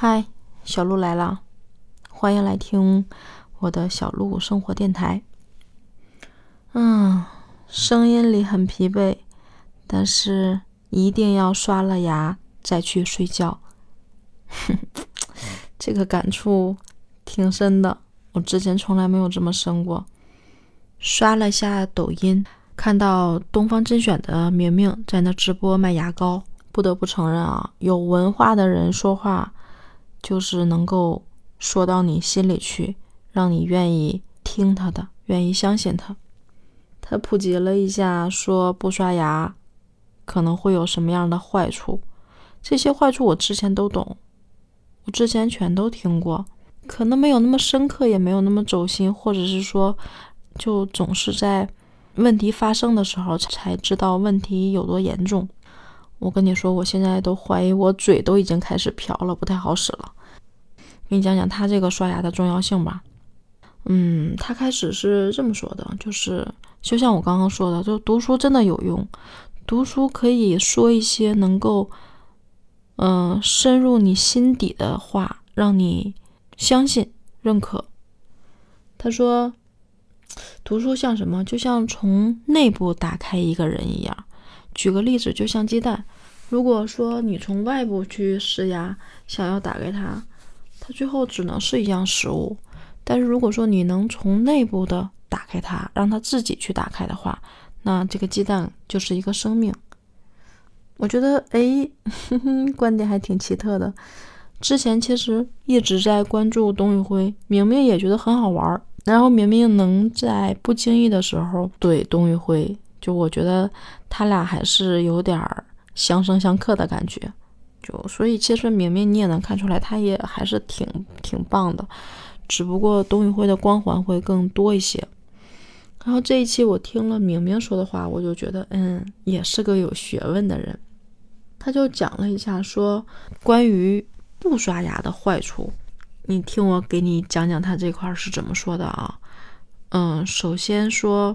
嗨，小鹿来了，欢迎来听我的小鹿生活电台。嗯，声音里很疲惫，但是一定要刷了牙再去睡觉。这个感触挺深的，我之前从来没有这么深过。刷了下抖音，看到东方甄选的明明在那直播卖牙膏，不得不承认啊，有文化的人说话。就是能够说到你心里去，让你愿意听他的，愿意相信他。他普及了一下，说不刷牙可能会有什么样的坏处。这些坏处我之前都懂，我之前全都听过，可能没有那么深刻，也没有那么走心，或者是说，就总是在问题发生的时候才知道问题有多严重。我跟你说，我现在都怀疑我嘴都已经开始瓢了，不太好使了。给你讲讲他这个刷牙的重要性吧。嗯，他开始是这么说的，就是就像我刚刚说的，就读书真的有用，读书可以说一些能够，嗯，深入你心底的话，让你相信、认可。他说，读书像什么？就像从内部打开一个人一样。举个例子，就像鸡蛋，如果说你从外部去施压，想要打开它，它最后只能是一样食物。但是如果说你能从内部的打开它，让它自己去打开的话，那这个鸡蛋就是一个生命。我觉得，哎，观点还挺奇特的。之前其实一直在关注董宇辉，明明也觉得很好玩，然后明明能在不经意的时候怼董宇辉。就我觉得他俩还是有点儿相生相克的感觉，就所以其实明明你也能看出来，他也还是挺挺棒的，只不过董宇辉的光环会更多一些。然后这一期我听了明明说的话，我就觉得嗯，也是个有学问的人。他就讲了一下说关于不刷牙的坏处，你听我给你讲讲他这块是怎么说的啊？嗯，首先说。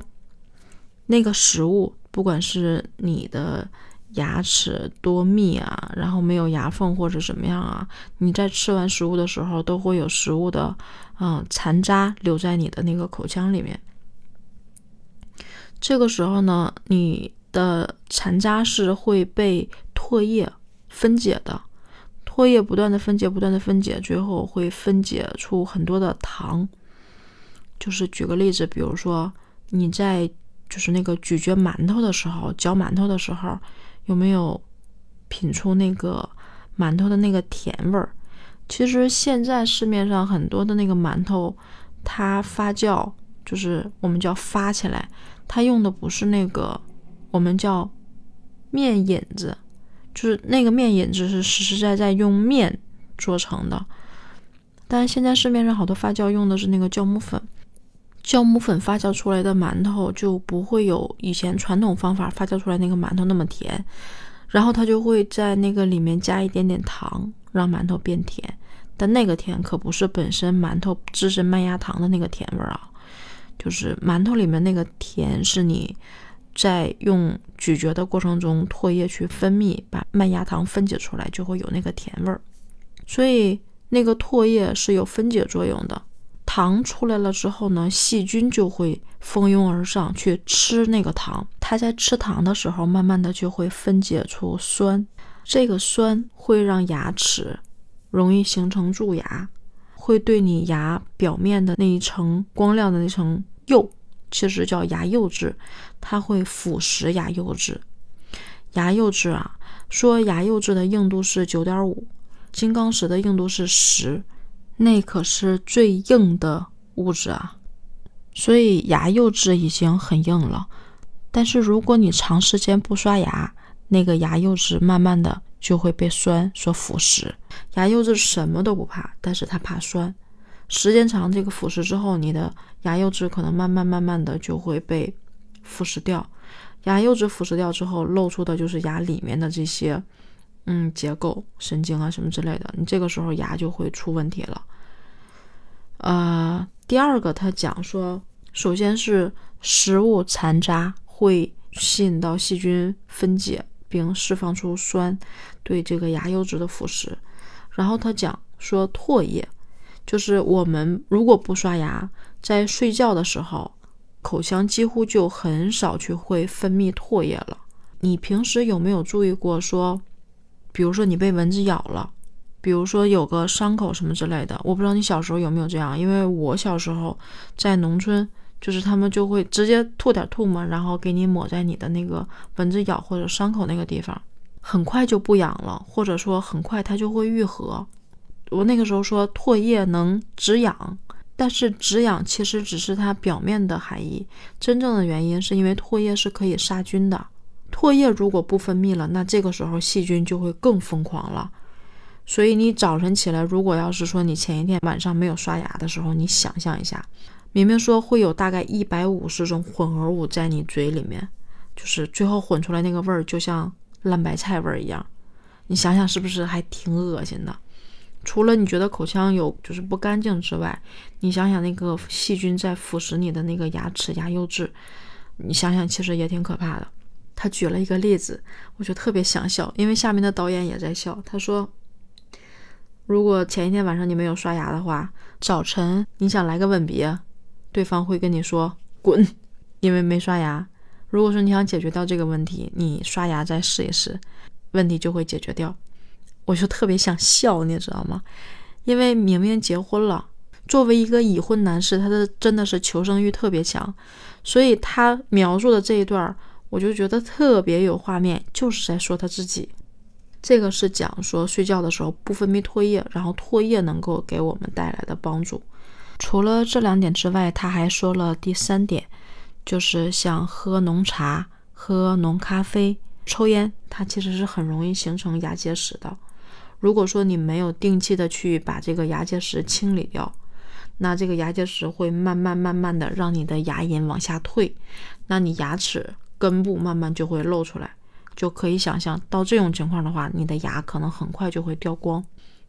那个食物，不管是你的牙齿多密啊，然后没有牙缝或者什么样啊，你在吃完食物的时候，都会有食物的嗯残渣留在你的那个口腔里面。这个时候呢，你的残渣是会被唾液分解的，唾液不断的分解，不断的分解，最后会分解出很多的糖。就是举个例子，比如说你在就是那个咀嚼馒头的时候，嚼馒头的时候，有没有品出那个馒头的那个甜味儿？其实现在市面上很多的那个馒头，它发酵就是我们叫发起来，它用的不是那个我们叫面引子，就是那个面引子是实实在在用面做成的。但是现在市面上好多发酵用的是那个酵母粉。酵母粉发酵出来的馒头就不会有以前传统方法发酵出来那个馒头那么甜，然后它就会在那个里面加一点点糖，让馒头变甜。但那个甜可不是本身馒头自身麦芽糖的那个甜味儿啊，就是馒头里面那个甜是你在用咀嚼的过程中唾液去分泌，把麦芽糖分解出来，就会有那个甜味儿。所以那个唾液是有分解作用的。糖出来了之后呢，细菌就会蜂拥而上去吃那个糖。它在吃糖的时候，慢慢的就会分解出酸，这个酸会让牙齿容易形成蛀牙，会对你牙表面的那一层光亮的那层釉，其实叫牙釉质，它会腐蚀牙釉质。牙釉质啊，说牙釉质的硬度是九点五，金刚石的硬度是十。那可是最硬的物质啊，所以牙釉质已经很硬了。但是如果你长时间不刷牙，那个牙釉质慢慢的就会被酸所腐蚀。牙釉质什么都不怕，但是它怕酸。时间长，这个腐蚀之后，你的牙釉质可能慢慢慢慢的就会被腐蚀掉。牙釉质腐蚀掉之后，露出的就是牙里面的这些。嗯，结构、神经啊什么之类的，你这个时候牙就会出问题了。呃，第二个他讲说，首先是食物残渣会吸引到细菌分解，并释放出酸，对这个牙釉质的腐蚀。然后他讲说唾液，就是我们如果不刷牙，在睡觉的时候，口腔几乎就很少去会分泌唾液了。你平时有没有注意过说，比如说你被蚊子咬了，比如说有个伤口什么之类的，我不知道你小时候有没有这样，因为我小时候在农村。就是他们就会直接吐点吐沫，然后给你抹在你的那个蚊子咬或者伤口那个地方，很快就不痒了，或者说很快它就会愈合。我那个时候说唾液能止痒，但是止痒其实只是它表面的含义，真正的原因是因为唾液是可以杀菌的。唾液如果不分泌了，那这个时候细菌就会更疯狂了。所以你早晨起来，如果要是说你前一天晚上没有刷牙的时候，你想象一下。明明说会有大概一百五十种混合物在你嘴里面，就是最后混出来那个味儿就像烂白菜味儿一样，你想想是不是还挺恶心的？除了你觉得口腔有就是不干净之外，你想想那个细菌在腐蚀你的那个牙齿牙釉质，你想想其实也挺可怕的。他举了一个例子，我就特别想笑，因为下面的导演也在笑。他说，如果前一天晚上你没有刷牙的话，早晨你想来个吻别。对方会跟你说滚，因为没刷牙。如果说你想解决掉这个问题，你刷牙再试一试，问题就会解决掉。我就特别想笑，你知道吗？因为明明结婚了，作为一个已婚男士，他的真的是求生欲特别强，所以他描述的这一段儿，我就觉得特别有画面，就是在说他自己。这个是讲说睡觉的时候不分泌唾液，然后唾液能够给我们带来的帮助。除了这两点之外，他还说了第三点，就是像喝浓茶、喝浓咖啡、抽烟，它其实是很容易形成牙结石的。如果说你没有定期的去把这个牙结石清理掉，那这个牙结石会慢慢慢慢的让你的牙龈往下退，那你牙齿根部慢慢就会露出来，就可以想象到这种情况的话，你的牙可能很快就会掉光。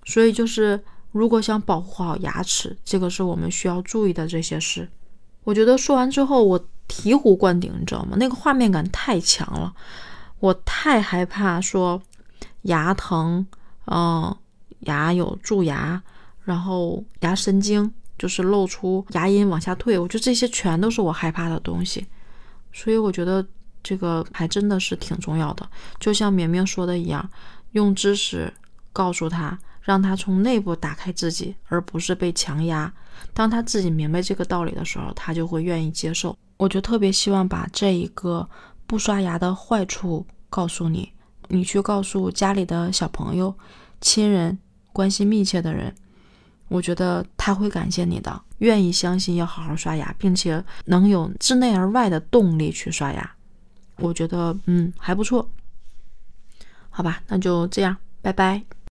所以就是。如果想保护好牙齿，这个是我们需要注意的这些事。我觉得说完之后，我醍醐灌顶，你知道吗？那个画面感太强了，我太害怕说牙疼，嗯，牙有蛀牙，然后牙神经就是露出牙龈往下退，我觉得这些全都是我害怕的东西。所以我觉得这个还真的是挺重要的，就像绵绵说的一样，用知识告诉他。让他从内部打开自己，而不是被强压。当他自己明白这个道理的时候，他就会愿意接受。我就特别希望把这一个不刷牙的坏处告诉你，你去告诉家里的小朋友、亲人、关系密切的人，我觉得他会感谢你的，愿意相信要好好刷牙，并且能有自内而外的动力去刷牙。我觉得，嗯，还不错。好吧，那就这样，拜拜。